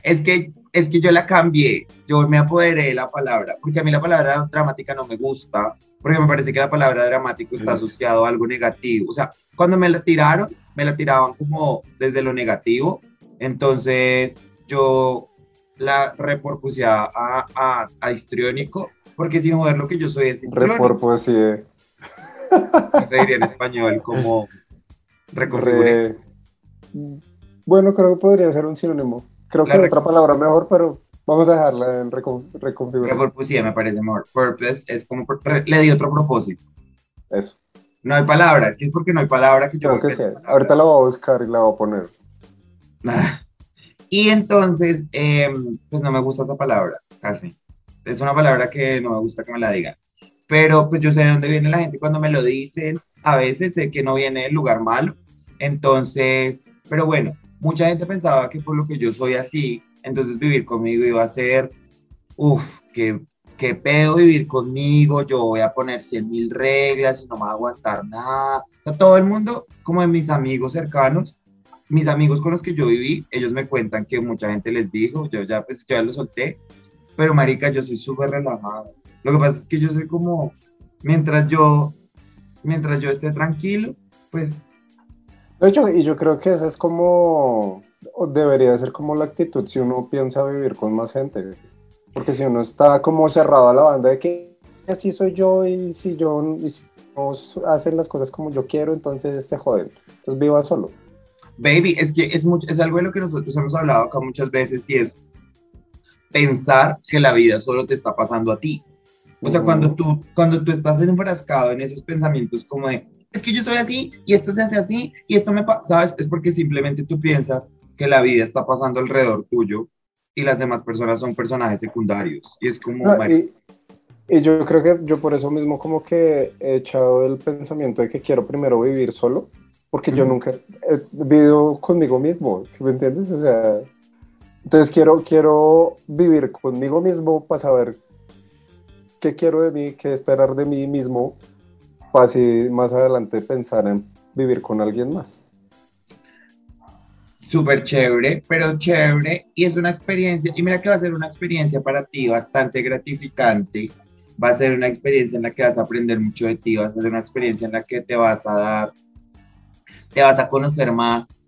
Es que, es que yo la cambié, yo me apoderé de la palabra, porque a mí la palabra dramática no me gusta, porque me parece que la palabra dramático está asociado a algo negativo. O sea, cuando me la tiraron, me la tiraban como desde lo negativo, entonces yo la reporpusia a, a, a, histriónico, porque sin joder lo que yo soy es histriónico. Se diría en español como recorrible. Bueno, creo que podría ser un sinónimo. Creo que hay otra palabra mejor, pero vamos a dejarla en recon reconfigurar. Reporpusia me parece mejor. Purpose es como, le di otro propósito. Eso. No hay palabra, es que es porque no hay palabra que yo... Creo que sí. Ahorita la voy a buscar y la voy a poner. Y entonces, em, pues no me gusta esa palabra, casi. Es una palabra que no me gusta que me la digan. Pero pues yo sé de dónde viene la gente cuando me lo dicen. A veces sé que no viene del lugar malo. Entonces, pero bueno, mucha gente pensaba que por lo que yo soy así, entonces vivir conmigo iba a ser, uff, que qué pedo vivir conmigo, yo voy a poner 100 mil reglas y no me voy a aguantar nada. todo el mundo, como de mis amigos cercanos, mis amigos con los que yo viví, ellos me cuentan que mucha gente les dijo, yo ya pues ya lo solté, pero marica, yo soy súper relajado. Lo que pasa es que yo soy como, mientras yo, mientras yo esté tranquilo, pues... De hecho, y yo creo que esa es como, debería ser como la actitud si uno piensa vivir con más gente. Porque si uno está como cerrado a la banda de que así soy yo y si yo, hacen las cosas como yo quiero, entonces se joden. Entonces viva solo. Baby, es que es, mucho, es algo de lo que nosotros hemos hablado acá muchas veces y es pensar que la vida solo te está pasando a ti. O sea, cuando, tú, cuando tú estás enfrascado en esos pensamientos como de, es que yo soy así y esto se hace así y esto me pasa, ¿sabes? Es porque simplemente tú piensas que la vida está pasando alrededor tuyo y las demás personas son personajes secundarios. Y es como... y, y, yo creo que yo por eso mismo como que he echado el pensamiento de que quiero primero vivir solo, porque yo nunca he vivido conmigo mismo, ¿sí me entiendes? O sea, entonces quiero, quiero vivir conmigo mismo para saber qué quiero de mí, qué esperar de mí mismo, para así más adelante pensar en vivir con alguien más súper chévere, pero chévere, y es una experiencia, y mira que va a ser una experiencia para ti bastante gratificante, va a ser una experiencia en la que vas a aprender mucho de ti, va a ser una experiencia en la que te vas a dar, te vas a conocer más,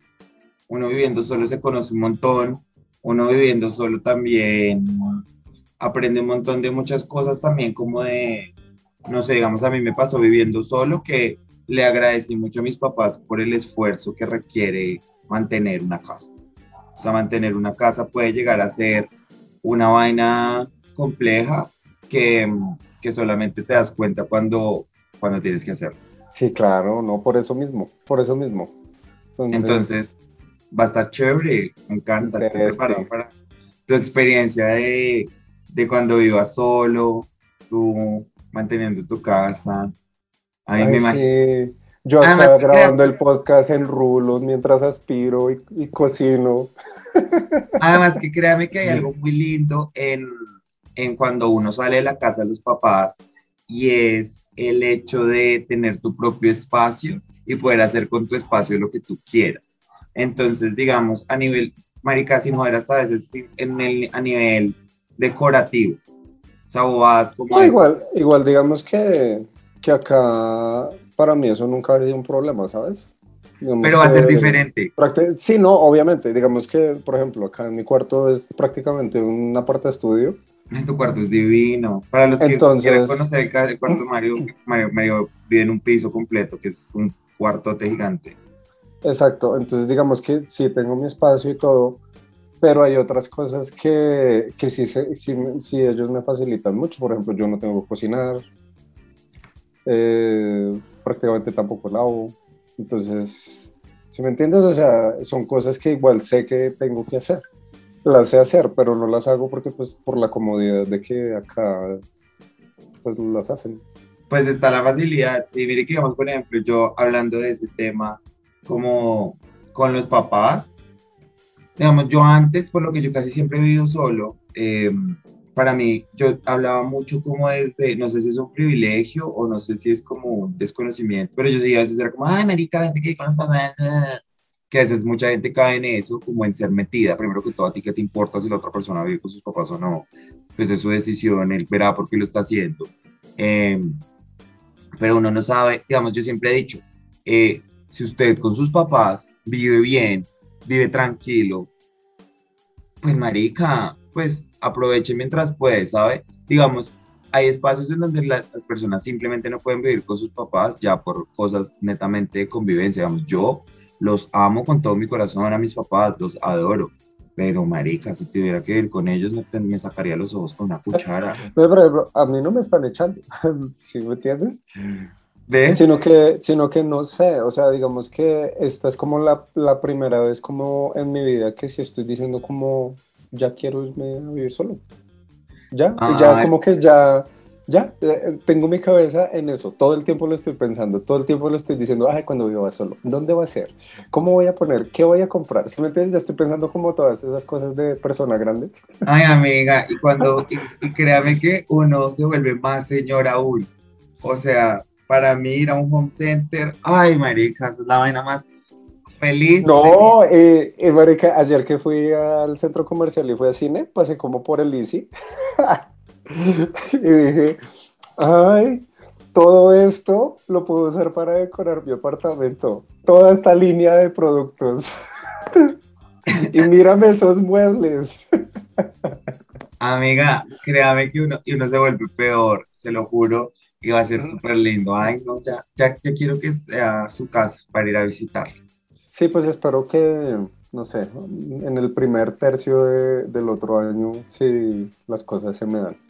uno viviendo solo se conoce un montón, uno viviendo solo también aprende un montón de muchas cosas también como de, no sé, digamos, a mí me pasó viviendo solo que le agradecí mucho a mis papás por el esfuerzo que requiere mantener una casa. O sea, mantener una casa puede llegar a ser una vaina compleja que, que solamente te das cuenta cuando, cuando tienes que hacerlo. Sí, claro, no, por eso mismo, por eso mismo. Entonces, va a estar chévere, me encanta, estoy preparado para tu experiencia de, de cuando vivas solo, tú manteniendo tu casa. A mí me imagino yo acá grabando el podcast en rulos mientras aspiro y, cocino. Además que créame que hay algo muy lindo en, en cuando uno sale de la casa de los papás y es el hecho de tener tu propio espacio y poder hacer con tu espacio lo que tú quieras. Entonces, digamos, a nivel, marica, sin joder, hasta a veces en el, a nivel decorativo. O sea, vas como... igual, igual, digamos que, que acá para mí eso nunca ha sido un problema, ¿sabes? Pero va a ser diferente. Sí, no, obviamente. Digamos que, por ejemplo, acá en mi cuarto es prácticamente una parte de estudio. Tu cuarto es divino. Para los que quieran conocer el, cuarto de Mario, Mario, vive en un piso completo, que es un cuartote gigante. Exacto. Entonces, digamos que sí tengo mi espacio y todo, pero hay otras cosas que, que sí, sí, sí ellos me facilitan mucho. Por ejemplo, yo no tengo que cocinar. Eh, prácticamente tampoco lavo. Entonces, si me entiendes, o sea, son cosas que igual sé que tengo que hacer. Las sé hacer, pero no las hago porque pues por la comodidad de que acá pues las hacen. Pues está la facilidad. Sí, mire que digamos, por ejemplo, yo hablando de ese tema como con los papás, digamos, yo antes, por lo que yo casi siempre he vivido solo, eh, para mí, yo hablaba mucho como desde, no sé si es un privilegio o no sé si es como un desconocimiento, pero yo decía a veces era como, ay, marica, la gente que con papás, que a veces mucha gente cae en eso, como en ser metida, primero que todo, a ti qué te importa si la otra persona vive con sus papás o no, pues es su decisión, él verá por qué lo está haciendo. Em, pero uno no sabe, digamos, yo siempre he dicho, eh, si usted con sus papás vive bien, vive tranquilo, pues marica, pues aproveche mientras puede, ¿sabe? Digamos, hay espacios en donde las personas simplemente no pueden vivir con sus papás ya por cosas netamente de convivencia. Digamos, yo los amo con todo mi corazón a mis papás, los adoro. Pero, marica, si tuviera que vivir con ellos, me, sacaría los ojos con una cuchara. Pero, a mí no me están echando, ¿sí me entiendes? ¿Ves? Sino que, sino que no sé, o sea, digamos que esta es como la, la primera vez como en mi vida que sí estoy diciendo como, ya quiero irme a vivir solo. Ya, ya como que ya, ya, eh, tengo mi cabeza en eso, todo el tiempo lo estoy pensando, todo el tiempo lo estoy diciendo, ay, cuando viva solo, ¿dónde va a ser? ¿Cómo voy a poner? ¿Qué voy a comprar? Si me entiendes, ya estoy pensando como todas esas cosas de persona grande. Ay, amiga, y cuando, y, créame que uno se vuelve más señor aún, o sea, para mí ir a un home center, ay, marica, es la vaina más Feliz. No, eh, eh ayer que fui al centro comercial y fui a cine, pasé como por el Easy y dije, ay, todo esto lo puedo usar para decorar mi apartamento. Toda esta línea de productos. y mírame esos muebles. Amiga, créame que uno, y uno se vuelve peor, se lo juro. y va a ser súper lindo. Ay, no, ya, ya, ya quiero que sea su casa para ir a visitarlo. Sí, pues espero que, no sé, en el primer tercio del otro año, si las cosas se me dan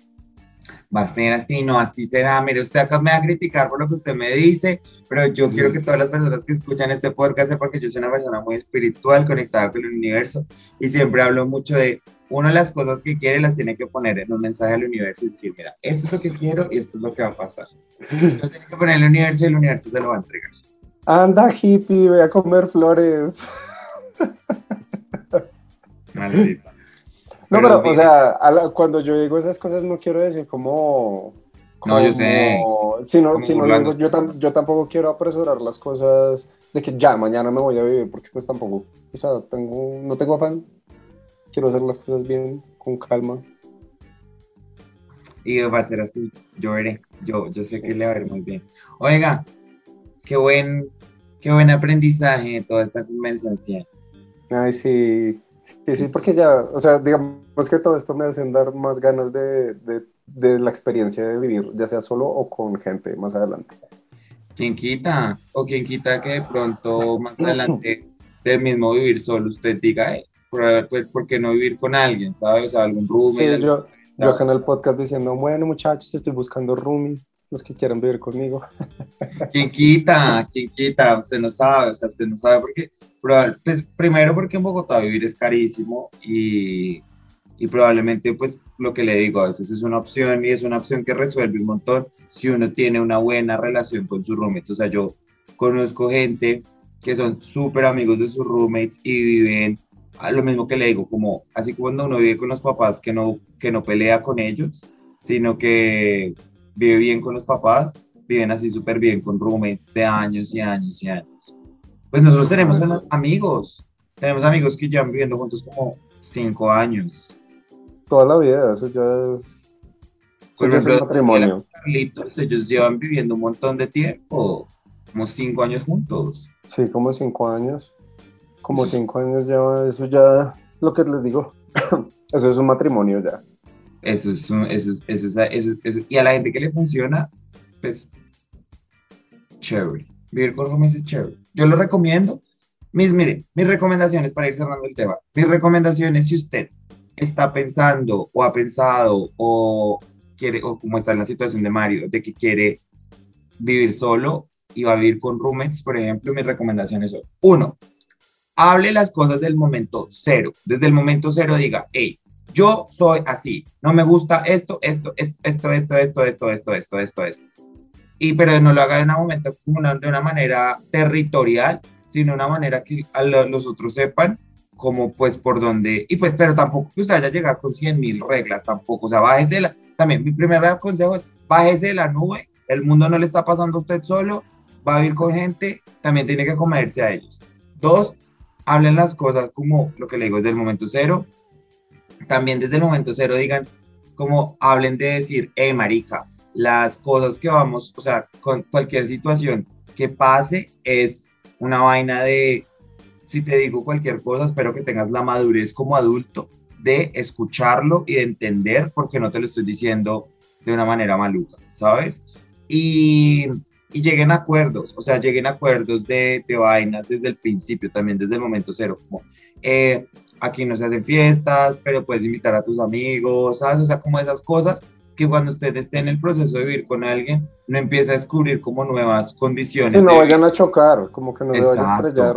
va a ser así, no, así será. Mire, usted acá me va a criticar por lo que usted me dice, pero yo quiero que todas las personas que escuchan este podcast sepan que yo soy una persona muy espiritual, conectada con el universo, y siempre hablo mucho de una de las cosas que quiere las tiene que poner en un mensaje al universo y decir, mira, esto es lo que quiero y esto es lo que va a pasar. Yo tengo que poner el universo y el universo se lo va a entregar. Anda, hippie, voy a comer flores. Maldita. No, pero, o sea, cuando yo digo esas cosas no quiero decir como... no, yo sé. Sino, sino yo, yo tampoco quiero apresurar las cosas de que ya, mañana me voy a vivir, porque pues tampoco, o sea, tengo, no tengo afán. Quiero hacer las cosas bien, con calma. Y va a ser así, yo veré, yo, yo sé que le va a ir muy bien. Oiga, qué buen, qué buen aprendizaje toda esta conversación. Ay, sí, Sí, sí, porque ya, o sea, digamos que todo esto me hace dar más ganas de, de, la experiencia de vivir, ya sea solo o con gente más adelante. ¿Quién quita? O quien quita que de pronto más adelante del mismo vivir solo usted diga, pues, ¿por qué no vivir con alguien, sabes? O sea, algún roomie. Sí, yo, yo acá en el podcast diciendo, bueno muchachos, estoy buscando roomie, los que quieran vivir conmigo. ¿Quién quita? ¿Quién quita? Usted no sabe, o sea, usted no sabe por qué pues, primero porque en Bogotá vivir es carísimo y, y, probablemente pues lo que le digo, a veces es una opción y es una opción que resuelve un montón si uno tiene una buena relación con sus roommates. O sea, yo conozco gente que son súper amigos de sus roommates y viven a lo mismo que le digo, como así cuando uno vive con los papás que no, que no pelea con ellos, sino que vive bien con los papás, viven así súper bien con roommates de años y años y años. Pues nosotros tenemos unos amigos, tenemos amigos que llevan viviendo juntos como cinco años. Toda la vida, eso ya es, Por ejemplo, matrimonio. ellos llevan viviendo un montón de tiempo, como cinco años juntos. Sí, como cinco años. Como cinco años ya, eso ya, lo que les digo, eso es un matrimonio ya. Eso es, un, eso, es, eso, es, eso, y a la gente que le funciona, pues, chévere. Vivir con roommates es chévere. Yo lo recomiendo. Mis, mire, mis recomendaciones para ir cerrando el tema. Mis recomendaciones, si usted está pensando o ha pensado o quiere, o como está en la situación de Mario, de que quiere vivir solo y va a vivir con roommates, por ejemplo, mis recomendaciones son, uno, hable las cosas del momento cero. Desde el momento cero diga, hey, yo soy así, no me gusta esto, esto, esto, esto, esto, esto, esto, esto, esto, esto, esto y pero no lo haga de una momento como de una manera territorial, sino de una manera que los otros sepan como pues por dónde, y pues pero tampoco que usted vaya a llegar con 100 mil reglas, tampoco, o sea, bájese la, también mi primer consejo es bájese de la nube, el mundo no le está pasando a usted solo, va a vivir con gente, también tiene que comerse a ellos. Dos, hablen las cosas como lo que le digo desde el momento cero, también desde el momento cero digan, como hablen de decir, eh, marica, las cosas que vamos, o sea, con cualquier situación que pase es una vaina de, si te digo cualquier cosa, espero que tengas la madurez como adulto de escucharlo y de entender porque no te lo estoy diciendo de una manera maluca, ¿sabes? Y, lleguen a acuerdos, o sea, lleguen a acuerdos de, de, vainas desde el principio, también desde el momento cero, como eh, aquí no se hacen fiestas, pero puedes invitar a tus amigos, ¿sabes? O sea, como esas cosas que cuando usted esté en el proceso de vivir con alguien, no empiece a descubrir como nuevas condiciones. Que no vayan a chocar, como que no se vayan a estrellar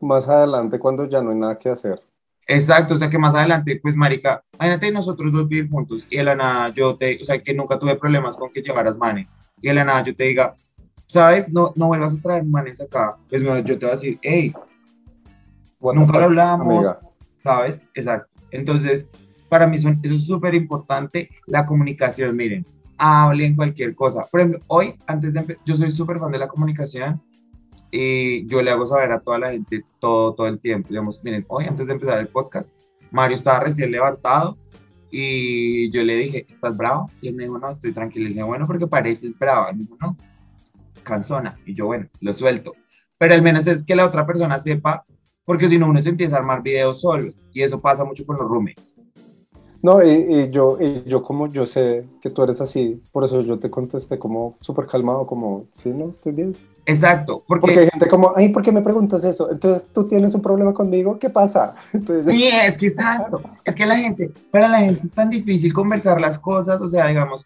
más adelante cuando ya no hay nada que hacer. Exacto, o sea que más adelante, pues marica, imagínate nosotros dos vivir juntos y de la nada yo te, o sea que nunca tuve problemas con que llevaras manes y de la nada yo te diga, sabes, no, no vuelvas a traer manes acá, pues yo te voy a decir, hey, nunca lo hablamos, ¿sabes? Exacto. Entonces, para mí son, eso es súper importante, la comunicación, miren, hablen cualquier cosa. Por ejemplo, hoy, antes de yo soy súper fan de la comunicación y yo le hago saber a toda la gente todo, todo el tiempo. Digamos, miren, hoy, antes de empezar el podcast, Mario estaba recién levantado y yo le dije, ¿estás bravo? Y él me dijo, no, estoy tranquilo. Le dije, bueno, porque pareces bravo. Y me dijo, no, cansona. Y yo, bueno, lo suelto. Pero al menos es que la otra persona sepa, porque si no, uno se empieza a armar videos solo. Y eso pasa mucho con los roommates No, y, yo, y yo como yo sé que tú eres así, por eso yo te contesté como súper calmado, como, sí, no, estoy bien. Exacto, porque, porque, hay gente como, ay, ¿por qué me preguntas eso? Entonces, ¿tú tienes un problema conmigo? ¿Qué pasa? Entonces, sí, es que exacto, es que la gente, para la gente es tan difícil conversar las cosas, o sea, digamos,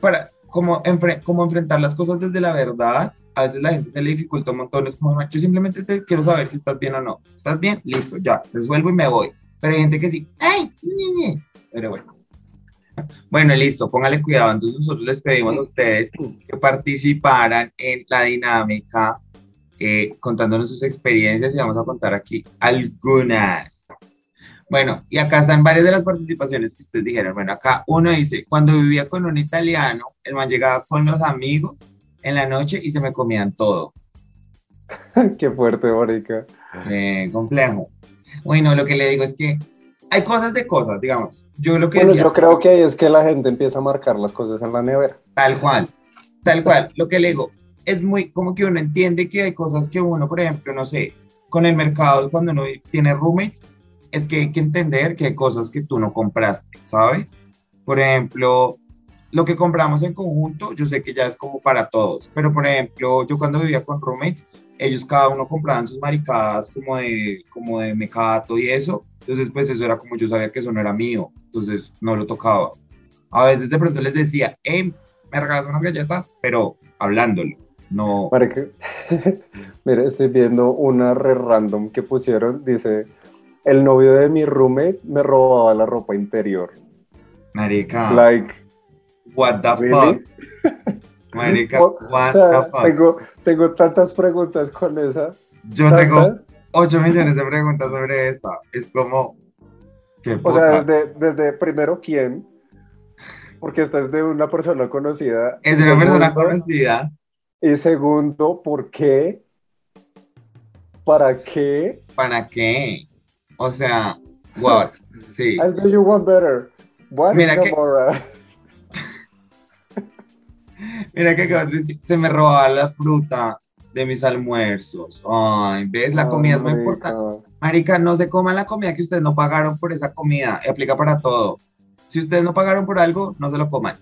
para, como, como enfrentar las cosas desde la verdad, a veces la gente se le dificulta un montón, es como, yo simplemente te quiero saber si estás bien o no. ¿Estás bien? Listo, ya, resuelvo y me voy. Pero hay gente que sí, ¡ay! Pero bueno. Bueno, listo, póngale cuidado. Entonces nosotros les pedimos a ustedes que participaran en la dinámica eh, contándonos sus experiencias y vamos a contar aquí algunas. Bueno, y acá están varias de las participaciones que ustedes dijeron. Bueno, acá uno dice, cuando vivía con un italiano, el man llegaba con los amigos en la noche y se me comían todo. Qué fuerte, Borica. Eh, complejo. Bueno, lo que le digo es que hay cosas de cosas, digamos. Yo lo que bueno, yo creo que ahí es que la gente empieza a marcar las cosas en la nevera. Tal cual, tal cual. Lo que le digo es muy como que uno entiende que hay cosas que uno, por ejemplo, no sé, con el mercado cuando uno tiene roommates, es que hay que entender que hay cosas que tú no compraste, ¿sabes? Por ejemplo, lo que compramos en conjunto, yo sé que ya es como para todos, pero por ejemplo, yo cuando vivía con roommates, ellos cada uno compraban sus maricadas como de, como de mecato y eso, entonces pues eso era como yo sabía que eso no era mío, entonces no lo tocaba. A veces de pronto les decía, hey, me regalas unas galletas, pero hablándolo, no... Para que... Mira, estoy viendo una re random que pusieron, dice, el novio de mi roommate me robaba la ropa interior. Marica. Like, what the fuck. Marica, Tengo, tengo tantas preguntas con esa. Yo tengo 8 millones de preguntas sobre esa. Es como. o sea, desde, desde primero, ¿quién? Porque esta es de una persona conocida. Es de una persona conocida. Y segundo, ¿por qué? ¿Para qué? ¿Para qué? O sea, what? Sí. I'll do you one better. What Mira que... Mira que se me robaba la fruta de mis almuerzos. Ay, ¿ves? La comida es muy importante. Marica, no se coman la comida que ustedes no pagaron por esa comida. Aplica para todo. Si ustedes no pagaron por algo, no se lo coman.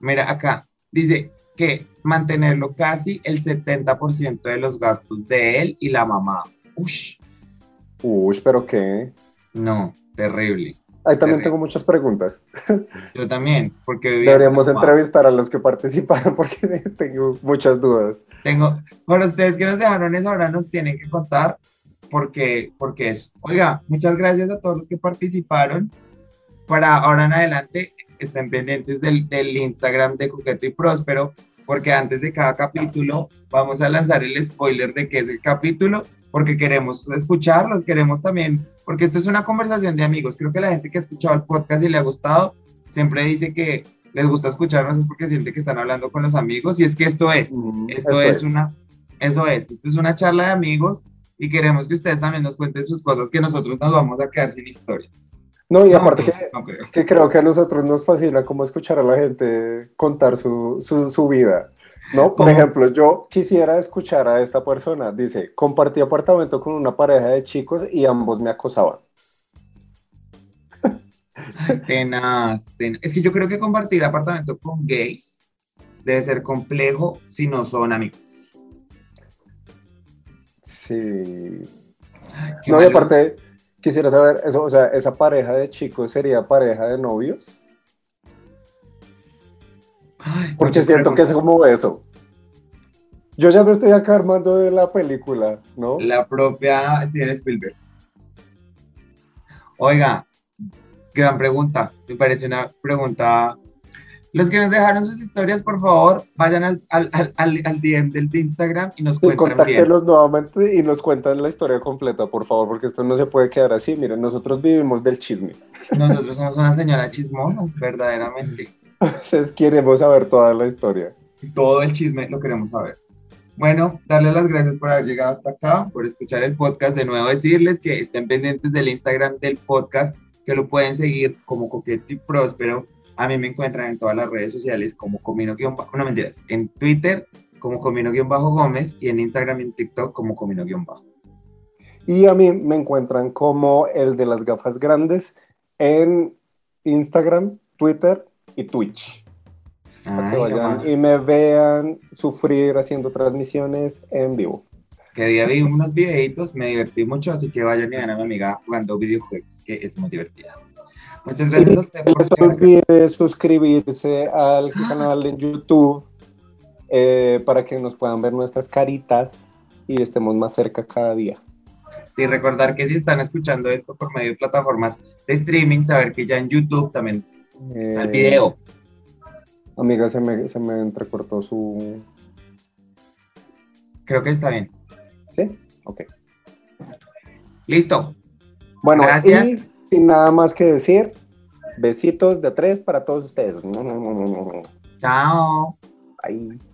Mira, acá dice que mantenerlo casi el 70% de los gastos de él y la mamá. Ush. Ush, pero qué. No, terrible. Ahí también tengo muchas preguntas. Yo también, porque... Deberíamos entrevistar a los que participaron porque tengo muchas dudas. Tengo, bueno, ustedes que nos dejaron eso ahora nos tienen que contar porque, porque eso. Oiga, muchas gracias a todos los que participaron. Para ahora en adelante estén pendientes del, del Instagram de Coqueto y Próspero porque antes de cada capítulo vamos a lanzar el spoiler de qué es el capítulo porque queremos escucharlos, queremos también, porque esto es una conversación de amigos. Creo que la gente que ha escuchado el podcast y le ha gustado, siempre dice que les gusta escucharnos es porque siente que están hablando con los amigos y es que esto es, esto es, una, eso es, esto es una charla de amigos y queremos que ustedes también nos cuenten sus cosas que nosotros nos vamos a quedar sin historias. No, y aparte que, creo. que a nosotros nos fascina como escuchar a la gente contar su, su, su vida. ¿No? Por ejemplo, yo quisiera escuchar a esta persona. Dice, compartí apartamento con una pareja de chicos y ambos me acosaban. Tenaz, Es que yo creo que compartir apartamento con gays debe ser complejo si no son amigos. Sí. no, y aparte, quisiera saber, eso, o sea, ¿esa pareja de chicos sería pareja de novios? Porque siento que es como eso. Yo ya me estoy acá armando de la película, ¿no? La propia Steven Spielberg. Oiga, gran pregunta. Me parece una pregunta. Los que nos dejaron sus historias, por favor, vayan al, al, al, al DM del Instagram y nos cuentan. Contáctelos nuevamente y nos cuentan la historia completa, por favor, porque esto no se puede quedar así. Miren, nosotros vivimos del chisme. Nosotros somos una señora chismosa, verdaderamente. Entonces queremos saber toda la historia. Todo el chisme lo queremos saber. Bueno, darles las gracias por haber llegado hasta acá, por escuchar el podcast. De nuevo decirles que estén pendientes del Instagram del podcast, que lo pueden seguir como Coqueto y Próspero. A mí me encuentran en todas las redes sociales como Comino-Bajo, no mentiras, en Twitter como Comino-Gómez y en Instagram y en TikTok como Comino-Bajo. Y a mí me encuentran como el de las gafas grandes en Instagram, Twitter y Twitch. Para que Ay, vayan no, y me vean sufrir haciendo transmisiones en vivo. Que día vi unos videitos, me divertí mucho, así que vayan y vean a mi amiga jugando videojuegos, que es muy divertida. Muchas gracias a usted No por se estar acá. olvide suscribirse al canal en YouTube eh, para que nos puedan ver nuestras caritas y estemos más cerca cada día. Sí, recordar que si están escuchando esto por medio de plataformas de streaming, saber que ya en YouTube también está el Eh, video. Amiga, se me, se me entrecortó su... Creo que está bien. ¿Sí? Ok. Listo. Bueno, Gracias. y sin nada más que decir, besitos de tres para todos ustedes. Chao. Bye.